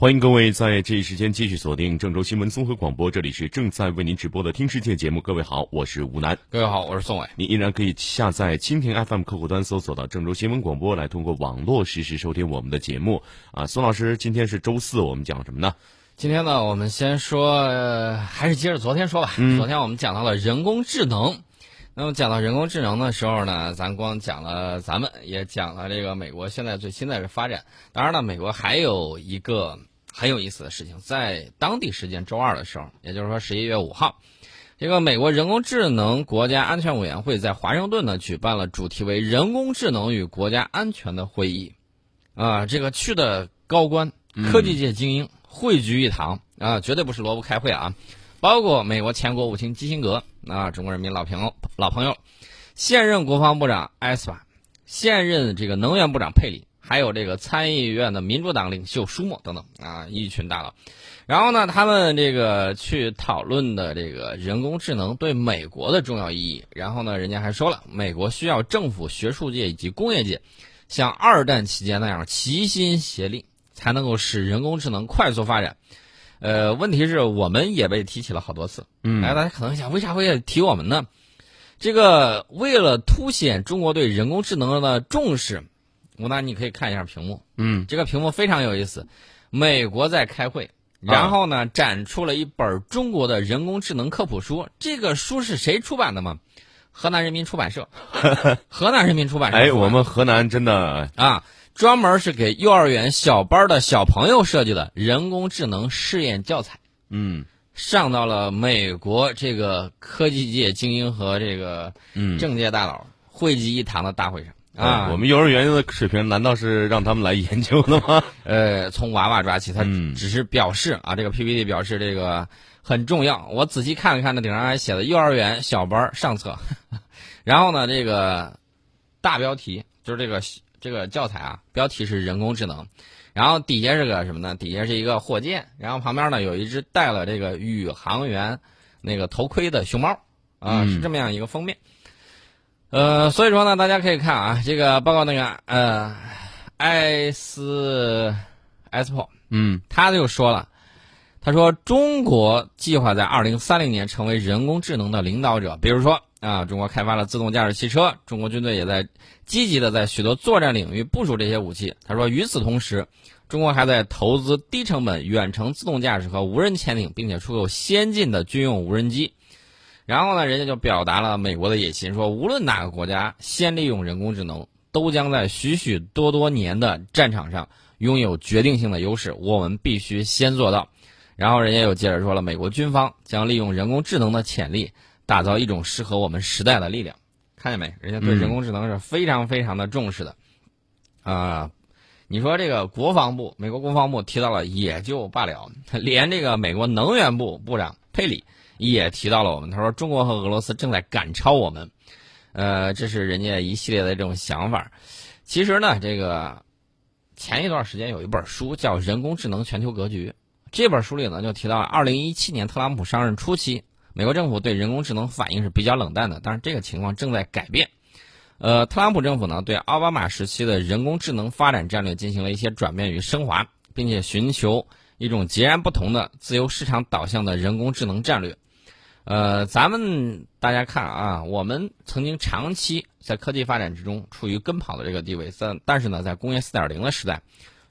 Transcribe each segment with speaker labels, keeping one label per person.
Speaker 1: 欢迎各位在这一时间继续锁定郑州新闻综合广播，这里是正在为您直播的《听世界》节目。各位好，我是吴楠。
Speaker 2: 各位好，我是宋伟。
Speaker 1: 你依然可以下载蜻蜓 FM 客户端，搜索到郑州新闻广播，来通过网络实时收听我们的节目。啊，宋老师，今天是周四，我们讲什么呢？
Speaker 2: 今天呢，我们先说，呃、还是接着昨天说吧。
Speaker 1: 嗯
Speaker 2: 昨天我们讲到了人工智能。那么讲到人工智能的时候呢，咱光讲了咱们，也讲了这个美国现在最新的发展。当然了，美国还有一个很有意思的事情，在当地时间周二的时候，也就是说十一月五号，这个美国人工智能国家安全委员会在华盛顿呢举办了主题为“人工智能与国家安全”的会议。啊，这个去的高官、科技界精英汇聚一堂啊，绝对不是萝卜开会啊！包括美国前国务卿基辛格啊，中国人民老朋友老朋友，现任国防部长埃斯帕，现任这个能源部长佩里，还有这个参议院的民主党领袖舒默等等啊，一群大佬。然后呢，他们这个去讨论的这个人工智能对美国的重要意义。然后呢，人家还说了，美国需要政府、学术界以及工业界像二战期间那样齐心协力，才能够使人工智能快速发展。呃，问题是我们也被提起了好多次。
Speaker 1: 嗯
Speaker 2: 哎，大家可能想，为啥会提我们呢？这个为了凸显中国对人工智能的重视，吴楠，你可以看一下屏幕。
Speaker 1: 嗯
Speaker 2: 这个屏幕非常有意思，美国在开会，然后呢，展出了一本中国的人工智能科普书。这个书是谁出版的吗？河南人民出版社，河南人民出版社出
Speaker 1: 哎，我们河南真的，
Speaker 2: 啊，专门是给幼儿园小班的小朋友设计的人工智能试验教材，
Speaker 1: 嗯
Speaker 2: 上到了美国这个科技界精英和这个
Speaker 1: 嗯
Speaker 2: 政界大佬汇集一堂的大会上啊。
Speaker 1: 哎我们幼儿园的水平难道是让他们来研究的吗？
Speaker 2: 呃，从娃娃抓起，他
Speaker 1: 嗯
Speaker 2: 只是表示啊，这个 PPT 表示这个很重要。我仔细看了看，那顶上还写的幼儿园小班上册，然后呢，这个大标题就是这个这个教材啊，标题是人工智能，然后底下是个什么呢？底下是一个火箭，然后旁边呢有一只戴了这个宇航员那个头盔的熊猫啊，
Speaker 1: 嗯
Speaker 2: 是这么样一个封面。呃，所以说呢，大家可以看啊，这个报告那个呃，埃斯埃斯珀
Speaker 1: 嗯
Speaker 2: 他就说了，他说中国计划在二零三零年成为人工智能的领导者，比如说啊，中国开发了自动驾驶汽车，中国军队也在积极的在许多作战领域部署这些武器。他说，与此同时，中国还在投资低成本远程自动驾驶和无人潜艇，并且出口先进的军用无人机。然后呢，人家就表达了美国的野心，说无论哪个国家先利用人工智能，都将在许许多多年的战场上拥有决定性的优势。我们必须先做到。然后人家又接着说了，美国军方将利用人工智能的潜力，打造一种适合我们时代的力量。看见没？人家对人工智能是非常非常的重视的。啊、你说这个国防部，美国国防部提到了也就罢了，连这个美国能源部部长佩里也提到了我们。他说中国和俄罗斯正在赶超我们，呃，这是人家一系列的这种想法。其实呢，这个前一段时间有一本书叫《人工智能全球格局》，这本书里呢就提到了二零一七年特朗普上任初期，美国政府对人工智能反应是比较冷淡的，但是这个情况正在改变。呃，特朗普政府呢对奥巴马时期的人工智能发展战略进行了一些转变与升华，并且寻求一种截然不同的自由市场导向的人工智能战略。呃，咱们大家看啊，我们曾经长期在科技发展之中处于跟跑的这个地位，但但是呢，在工业四点零的时代，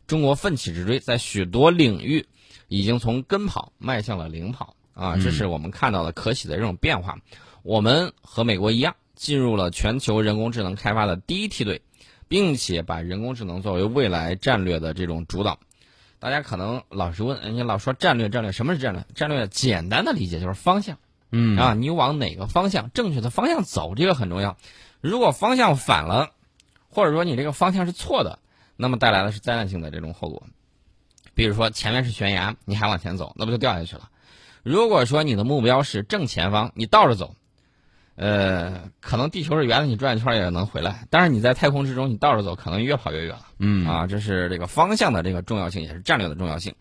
Speaker 2: 中国奋起直追，在许多领域已经从跟跑迈向了领跑啊，这是我们看到的可喜的这种变化。我们和美国一样，进入了全球人工智能开发的第一梯队，并且把人工智能作为未来战略的这种主导。大家可能老是问，人家老说战略，战略什么是战略？战略简单的理解就是方向。
Speaker 1: 嗯
Speaker 2: 啊，你往哪个方向正确的方向走，这个很重要。如果方向反了，或者说你这个方向是错的，那么带来的是灾难性的这种后果。比如说前面是悬崖，你还往前走，那不就掉下去了？如果说你的目标是正前方，你倒着走，呃，可能地球是圆的，你转一圈也能回来。但是你在太空之中，你倒着走，可能越跑越远了。
Speaker 1: 嗯
Speaker 2: 啊，这是这个方向的这个重要性，也是战略的重要性。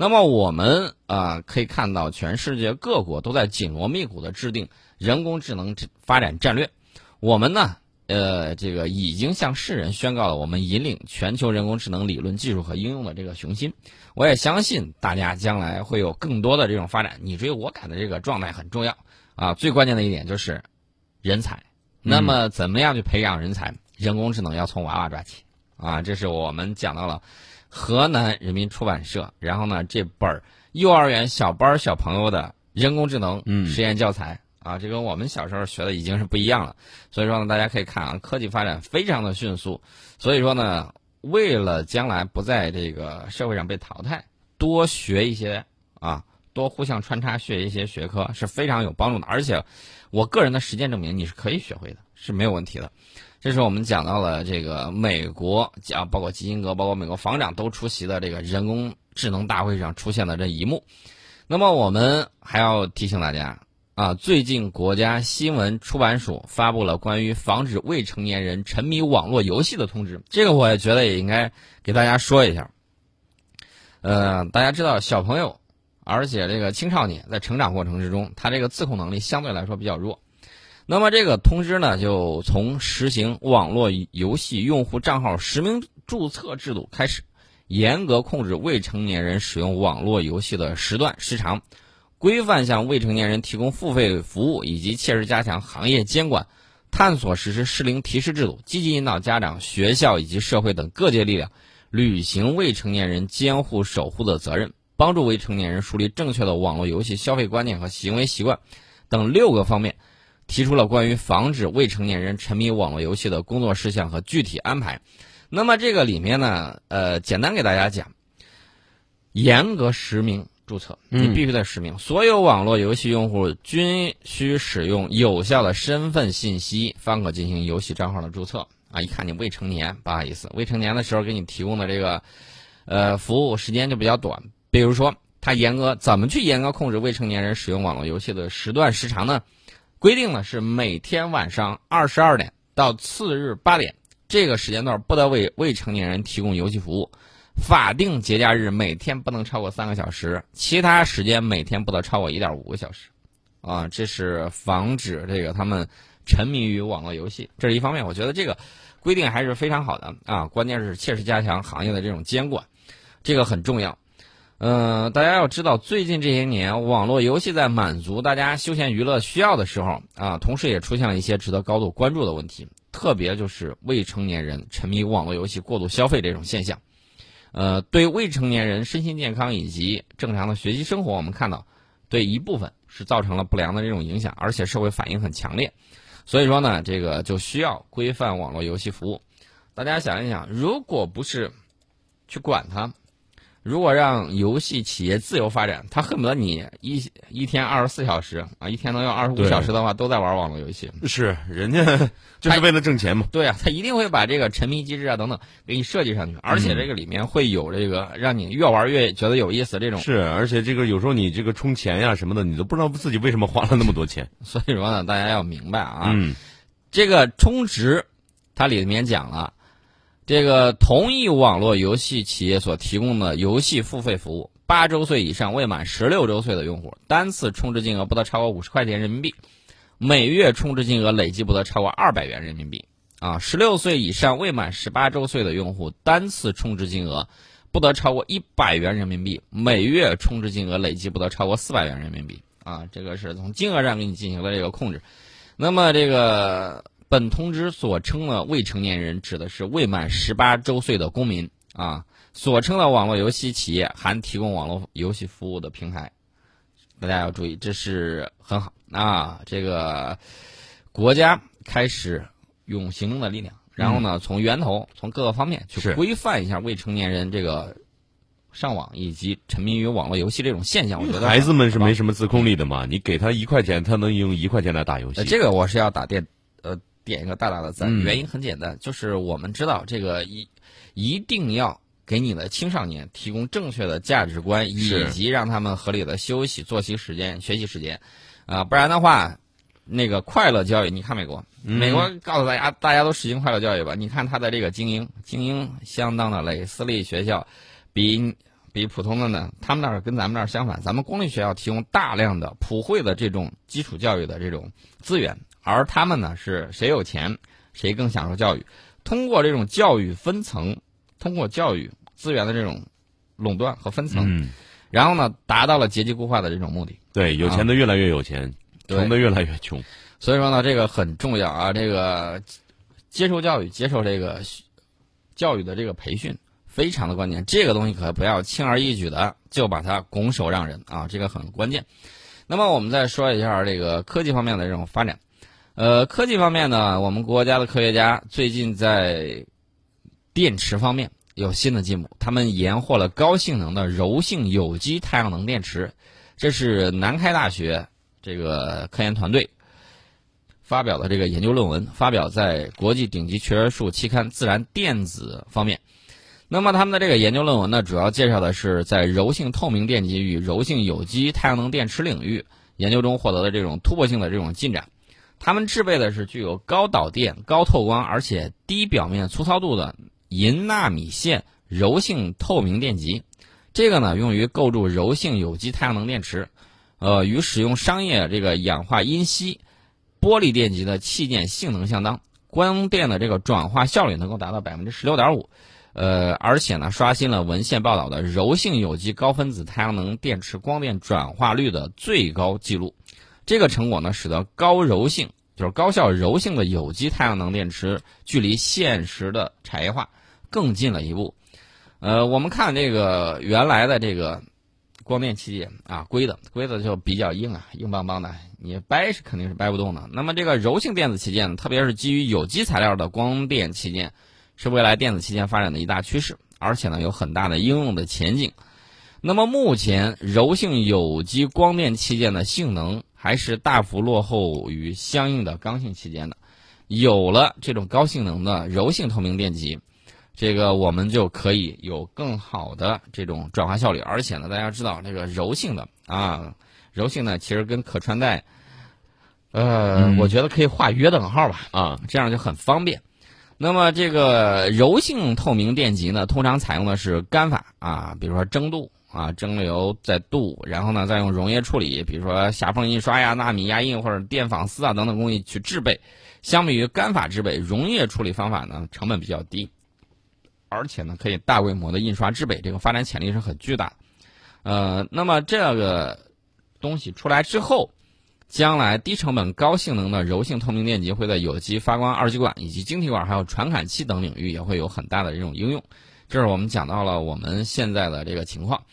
Speaker 2: 那么我们啊、可以看到，全世界各国都在紧锣密鼓的制定人工智能发展战略。我们呢，呃，这个已经向世人宣告了我们引领全球人工智能理论技术和应用的这个雄心。我也相信大家将来会有更多的这种发展，你追我赶的这个状态很重要啊。最关键的一点就是人才。那么，怎么样去培养人才？人工智能要从娃娃抓起啊！这是我们讲到了河南人民出版社，然后呢，这本幼儿园小班小朋友的人工智能实验教材啊，这跟我们小时候学的已经是不一样了。所以说呢，大家可以看啊，科技发展非常的迅速。所以说呢，为了将来不在这个社会上被淘汰，多学一些啊，多互相穿插学一些学科是非常有帮助的。而且，我个人的实践证明，你是可以学会的，是没有问题的。这是我们讲到了这个美国，讲包括基辛格，包括美国防长都出席的这个人工智能大会上出现的这一幕。那么我们还要提醒大家啊，最近国家新闻出版署发布了关于防止未成年人沉迷网络游戏的通知，这个我也觉得也应该给大家说一下。呃，大家知道小朋友，而且这个青少年在成长过程之中，他这个自控能力相对来说比较弱。那么这个通知呢，就从实行网络游戏用户账号实名注册制度开始，严格控制未成年人使用网络游戏的时段时长，规范向未成年人提供付费服务，以及切实加强行业监管，探索实施适龄提示制度，积极引导家长、学校以及社会等各界力量履行未成年人监护守护的责任，帮助未成年人树立正确的网络游戏消费观念和行为习惯等六个方面。提出了关于防止未成年人沉迷网络游戏的工作事项和具体安排。那么这个里面呢，呃，简单给大家讲，严格实名注册，你必须得实名。所有网络游戏用户均需使用有效的身份信息，方可进行游戏账号的注册。啊，一看你未成年，不好意思，未成年的时候给你提供的这个，呃，服务时间就比较短。比如说，他严格怎么去严格控制未成年人使用网络游戏的时段时长呢？规定呢是每天晚上二十二点到次日八点这个时间段不得为未成年人提供游戏服务，法定节假日每天不能超过三个小时，其他时间每天不得超过一点五个小时，啊，这是防止这个他们沉迷于网络游戏，这是一方面，我觉得这个规定还是非常好的啊，关键是切实加强行业的这种监管，这个很重要。嗯，大家要知道，最近这些年，网络游戏在满足大家休闲娱乐需要的时候啊，同时也出现了一些值得高度关注的问题，特别就是未成年人沉迷网络游戏过度消费这种现象。呃，对未成年人身心健康以及正常的学习生活，我们看到，对一部分是造成了不良的这种影响，而且社会反应很强烈。所以说呢，这个就需要规范网络游戏服务。大家想一想，如果不是去管它。如果让游戏企业自由发展，他恨不得你一一天二十四小时啊，一天能有二十五小时的话，都在玩网络游戏。
Speaker 1: 是，人家就是为了挣钱嘛。
Speaker 2: 对啊，他一定会把这个沉迷机制啊等等给你设计上去，而且这个里面会有这个让你越玩越觉得有意思这种。
Speaker 1: 是，而且这个有时候你这个充钱呀什么的，你都不知道自己为什么花了那么多钱。
Speaker 2: 所以说呢，大家要明白啊，这个充值，它里面讲了。这个同一网络游戏企业所提供的游戏付费服务，八周岁以上未满十六周岁的用户，单次充值金额不得超过五十块钱人民币，每月充值金额累计不得超过二百元人民币。啊，十六岁以上未满十八周岁的用户，单次充值金额不得超过一百元人民币，每月充值金额累计不得超过四百元人民币。啊，这个是从金额上给你进行了这个控制。那么这个。本通知所称的未成年人，指的是未满十八周岁的公民啊。所称的网络游戏企业，含提供网络游戏服务的平台。大家要注意，这是很好啊。这个国家开始用行动的力量，然后呢，从源头，从各个方面去规范一下未成年人这个上网以及沉迷于网络游戏这种现象。我觉得
Speaker 1: 孩子们是没什么自控力的嘛，你给他一块钱，他能用一块钱来打游戏。
Speaker 2: 这个我是要打电。点一个大大的赞，原因很简单，就是我们知道这个一一定要给你的青少年提供正确的价值观，以及让他们合理的休息、作息时间、学习时间，啊，不然的话，那个快乐教育，你看美国，美国告诉大家，大家都实行快乐教育吧？你看他的这个精英，精英相当的累，私立学校比比普通的呢，他们那儿跟咱们那儿相反，咱们公立学校提供大量的普惠的这种基础教育的这种资源。而他们呢，是谁有钱，谁更享受教育？通过这种教育分层，通过教育资源的这种垄断和分层，
Speaker 1: 嗯，
Speaker 2: 然后呢，达到了阶级固化的这种目的。
Speaker 1: 对，有钱的越来越有钱，
Speaker 2: 对
Speaker 1: 穷的越来越穷。
Speaker 2: 所以说呢，这个很重要啊，这个接受教育，接受这个教育的这个培训非常的关键。这个东西可不要轻而易举的就把它拱手让人啊，这个很关键。那么我们再说一下这个科技方面的这种发展。呃，科技方面呢，我们国家的科学家最近在电池方面有新的进步，他们研获了高性能的柔性有机太阳能电池。这是南开大学这个科研团队发表的这个研究论文，发表在国际顶级学术期刊《自然电子》方面。那么他们的这个研究论文呢，主要介绍的是在柔性透明电极与柔性有机太阳能电池领域研究中获得的这种突破性的这种进展。他们制备的是具有高导电、高透光，而且低表面粗糙度的银纳米线柔性透明电极。这个呢，用于构筑柔性有机太阳能电池，呃，与使用商业这个氧化铟锡玻璃电极的器件性能相当，光电的这个转化效率能够达到百分之十六点五，呃，而且呢，刷新了文献报道的柔性有机高分子太阳能电池光电转化率的最高纪录。这个成果呢，使得高柔性就是高效柔性的有机太阳能电池距离现实的产业化更近了一步。呃，我们看这个原来的这个光电器件啊，硅的硅的就比较硬啊，硬邦邦的，你掰是肯定是掰不动的。那么这个柔性电子器件，特别是基于有机材料的光电器件，是未来电子器件发展的一大趋势，而且呢有很大的应用的前景。那么目前柔性有机光电器件的性能还是大幅落后于相应的刚性器件的。有了这种高性能的柔性透明电极，这个我们就可以有更好的这种转化效率。而且呢，大家知道这个柔性的啊，柔性呢其实跟可穿戴，呃，
Speaker 1: 嗯
Speaker 2: 我觉得可以画约等号吧。
Speaker 1: 啊，
Speaker 2: 这样就很方便。那么这个柔性透明电极呢，通常采用的是干法啊，比如说蒸镀啊，蒸馏再镀，然后呢再用溶液处理，比如说狭缝印刷呀、纳米压印或者电纺丝啊等等工艺去制备。相比于干法制备，溶液处理方法呢成本比较低，而且呢可以大规模的印刷制备，这个发展潜力是很巨大的。呃，那么这个东西出来之后，将来低成本高性能的柔性透明电极会在有机发光二极管以及晶体管还有传感器等领域也会有很大的这种应用。这是我们讲到了我们现在的这个情况。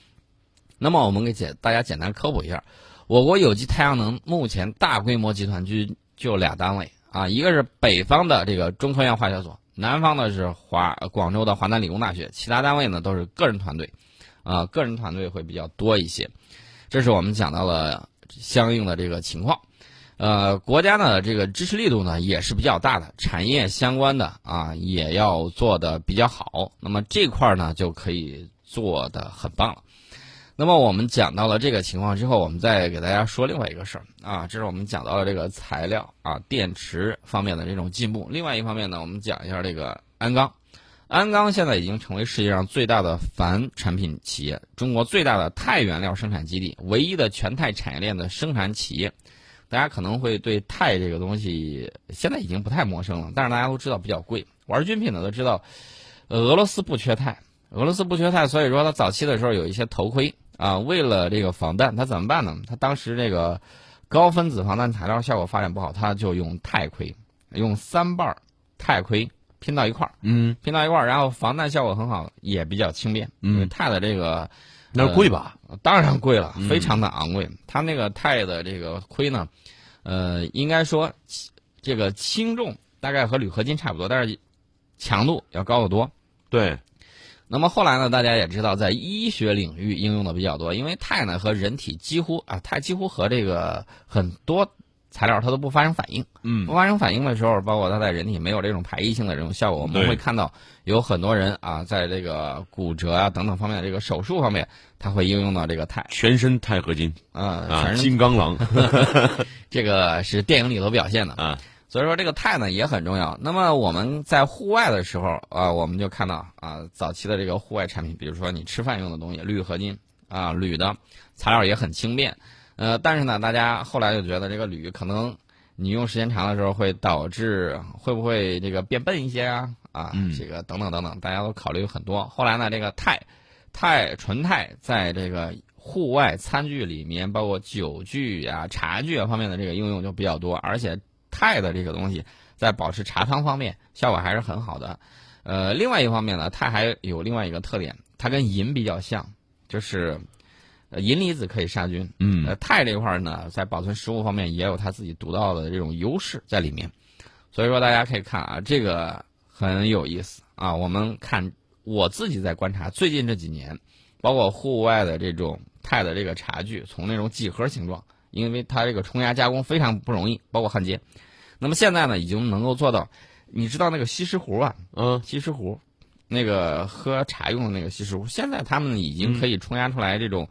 Speaker 2: 那么我们给简大家简单科普一下，我国有机太阳能目前大规模集团军就俩单位啊，一个是北方的这个中科院化学所，南方的是华广州的华南理工大学，其他单位呢都是个人团队，啊，个人团队会比较多一些。这是我们讲到了相应的这个情况。呃，国家呢这个支持力度呢也是比较大的，产业相关的啊也要做的比较好。那么这块呢就可以做的很棒了。那么我们讲到了这个情况之后，我们再给大家说另外一个事儿啊，这是我们讲到了这个材料啊电池方面的这种进步。另外一方面呢，我们讲一下这个鞍钢。鞍钢现在已经成为世界上最大的钒产品企业，中国最大的钛原料生产基地，唯一的全钛产业链的生产企业。大家可能会对钛这个东西现在已经不太陌生了，但是大家都知道比较贵。玩军品的都知道，俄罗斯不缺钛，俄罗斯不缺钛，所以说它早期的时候有一些头盔啊，为了这个防弹，它怎么办呢？它当时这个高分子防弹材料效果发展不好，它就用钛盔，用三瓣儿钛盔拼到一块儿，
Speaker 1: 嗯，
Speaker 2: 拼到一块儿，然后防弹效果很好，也比较轻便。
Speaker 1: 嗯
Speaker 2: 因为钛的这个
Speaker 1: 那贵吧？
Speaker 2: 当然贵了，
Speaker 1: 嗯
Speaker 2: 非常的昂贵。它那个钛的这个盔呢，呃，应该说这个轻重大概和铝合金差不多，但是强度要高得多。
Speaker 1: 对，
Speaker 2: 那么后来呢，大家也知道，在医学领域应用的比较多，因为钛呢和人体几乎啊，钛几乎和这个很多材料它都不发生反应。
Speaker 1: 嗯
Speaker 2: 不发生反应的时候，包括它在人体没有这种排异性的这种效果，我们会看到有很多人啊，在这个骨折啊等等方面这个手术方面，它会应用到这个钛。
Speaker 1: 全身钛合金
Speaker 2: 呃，
Speaker 1: 啊，
Speaker 2: 反正
Speaker 1: 金刚狼
Speaker 2: 这个是电影里头表现的。
Speaker 1: 啊，
Speaker 2: 所以说这个钛呢也很重要。那么我们在户外的时候啊，我们就看到啊，早期的这个户外产品，比如说你吃饭用的东西，铝合金啊，铝的材料也很轻便。呃，但是呢，大家后来就觉得这个铝可能你用时间长的时候会导致会不会这个变笨一些啊？啊，
Speaker 1: 嗯
Speaker 2: 这个等等等等，大家都考虑很多。后来呢，这个钛，钛纯钛在这个户外餐具里面，包括酒具啊、茶具啊方面的这个应用就比较多，而且钛的这个东西在保持茶汤方面效果还是很好的。呃，另外一方面呢，钛还有另外一个特点，它跟银比较像，就是呃银离子可以杀菌。
Speaker 1: 嗯
Speaker 2: 呃，钛这块儿呢，在保存食物方面也有它自己独到的这种优势在里面。所以说，大家可以看啊，这个很有意思啊。我们看我自己在观察最近这几年，包括户外的这种钛的这个茶具，从那种几何形状，因为它这个冲压加工非常不容易，包括焊接。那么现在呢，已经能够做到，你知道那个锡石壶啊，
Speaker 1: 嗯。
Speaker 2: 锡石壶，那个喝茶用的那个锡石壶，现在他们已经可以冲压出来这种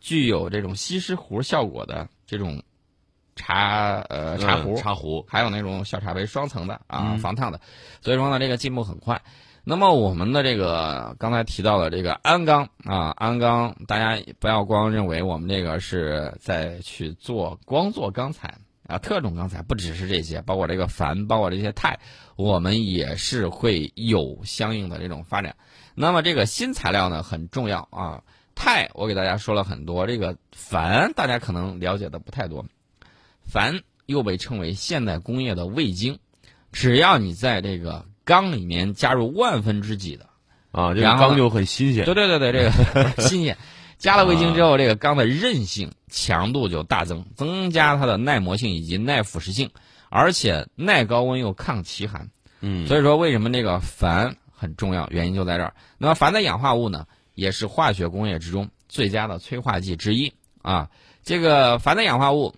Speaker 2: 具有这种锡石壶效果的这种茶呃茶壶，
Speaker 1: 嗯茶壶，
Speaker 2: 还有那种小茶杯双层的啊，
Speaker 1: 嗯。
Speaker 2: 防烫的，所以说呢，这个进步很快。那么我们的这个刚才提到的这个鞍钢啊，鞍钢，大家不要光认为我们这个是在去做光做钢材啊，特种钢材不只是这些，包括这个钒，包括这些钛，我们也是会有相应的这种发展。那么这个新材料呢很重要啊，钛我给大家说了很多，这个钒大家可能了解的不太多，钒又被称为现代工业的味精，只要你在这个钢里面加入万分之几的，
Speaker 1: 啊，这个
Speaker 2: 然后呢
Speaker 1: 钢就很新鲜。
Speaker 2: 对对对对，这个 新鲜，加了味精之后，这个钢的韧性、强度就大增，增加它的耐磨性以及耐腐蚀性，而且耐高温又抗奇寒。
Speaker 1: 嗯，
Speaker 2: 所以说，为什么这个矾很重要？原因就在这儿。那么矾的氧化物呢，也是化学工业之中最佳的催化剂之一啊。这个矾的氧化物，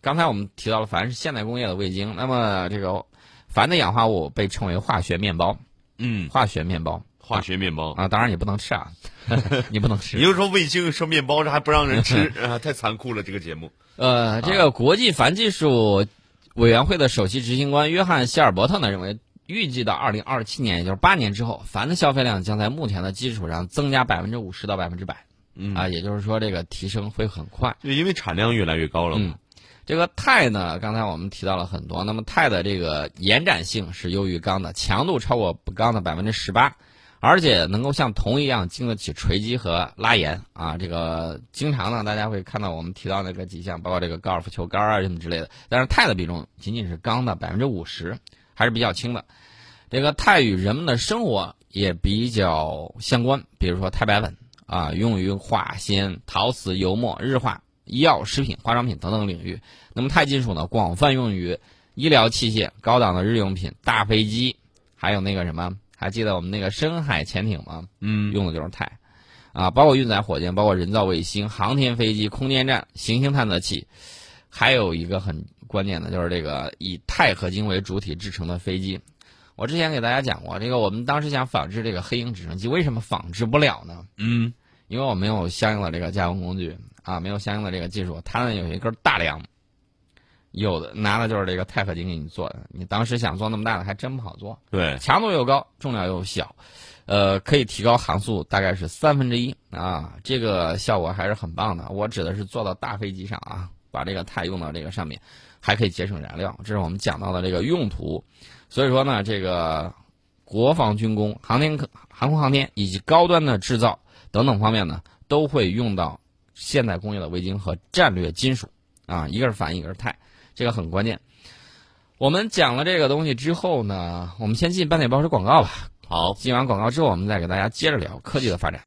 Speaker 2: 刚才我们提到了钒是现代工业的味精，那么这个钒的氧化物被称为化学面包，
Speaker 1: 嗯，
Speaker 2: 化学面包
Speaker 1: 化学面包。
Speaker 2: 啊，当然你不能吃啊，你不能吃
Speaker 1: 你。就说味精说面包，这还不让人吃 啊，太残酷了！这个节目。
Speaker 2: 呃，这个国际钒技术委员会的首席执行官约翰希尔伯特呢认为，预计到二零二七年，也就是八年之后，钒的消费量将在目前的基础上增加百分之五十到百分之百
Speaker 1: 嗯
Speaker 2: 啊，也就是说这个提升会很快。
Speaker 1: 就因为产量越来越高了嘛。
Speaker 2: 嗯，这个钛呢，刚才我们提到了很多。那么钛的这个延展性是优于钢的，强度超过钢的百分之十八，而且能够像铜一样经得起锤击和拉延啊。这个经常呢，大家会看到我们提到那个几项，包括这个高尔夫球杆啊什么之类的。但是钛的比重仅仅是钢的百分之五十，还是比较轻的。这个钛与人们的生活也比较相关，比如说钛白粉啊，用于化纤、陶瓷、油墨、日化、医药、食品、化妆品等等领域。那么钛金属呢，广泛用于医疗器械、高档的日用品、大飞机，还有那个什么，还记得我们那个深海潜艇吗？
Speaker 1: 嗯，
Speaker 2: 用的就是钛，啊，包括运载火箭，包括人造卫星、航天飞机、空间站、行星探测器，还有一个很关键的就是这个以钛合金为主体制成的飞机。我之前给大家讲过，这个我们当时想仿制这个黑鹰直升机，为什么仿制不了呢？
Speaker 1: 嗯
Speaker 2: 因为我没有相应的这个加工工具啊，没有相应的这个技术。它呢有一根大梁，有的拿的就是这个钛合金给你做的。你当时想做那么大的，还真不好做。
Speaker 1: 对，
Speaker 2: 强度又高，重量又小，呃，可以提高航速大概是三分之一啊，这个效果还是很棒的。我指的是做到大飞机上啊，把这个钛用到这个上面，还可以节省燃料，这是我们讲到的这个用途。所以说呢，这个国防军工、航天科、航空航天以及高端的制造等等方面呢，都会用到现代工业的微晶和战略金属啊，一个是钒，一个是钛，这个很关键。我们讲了这个东西之后呢，我们先进半点报时广告吧。
Speaker 1: 好。
Speaker 2: 进完广告之后，我们再给大家接着聊科技的发展。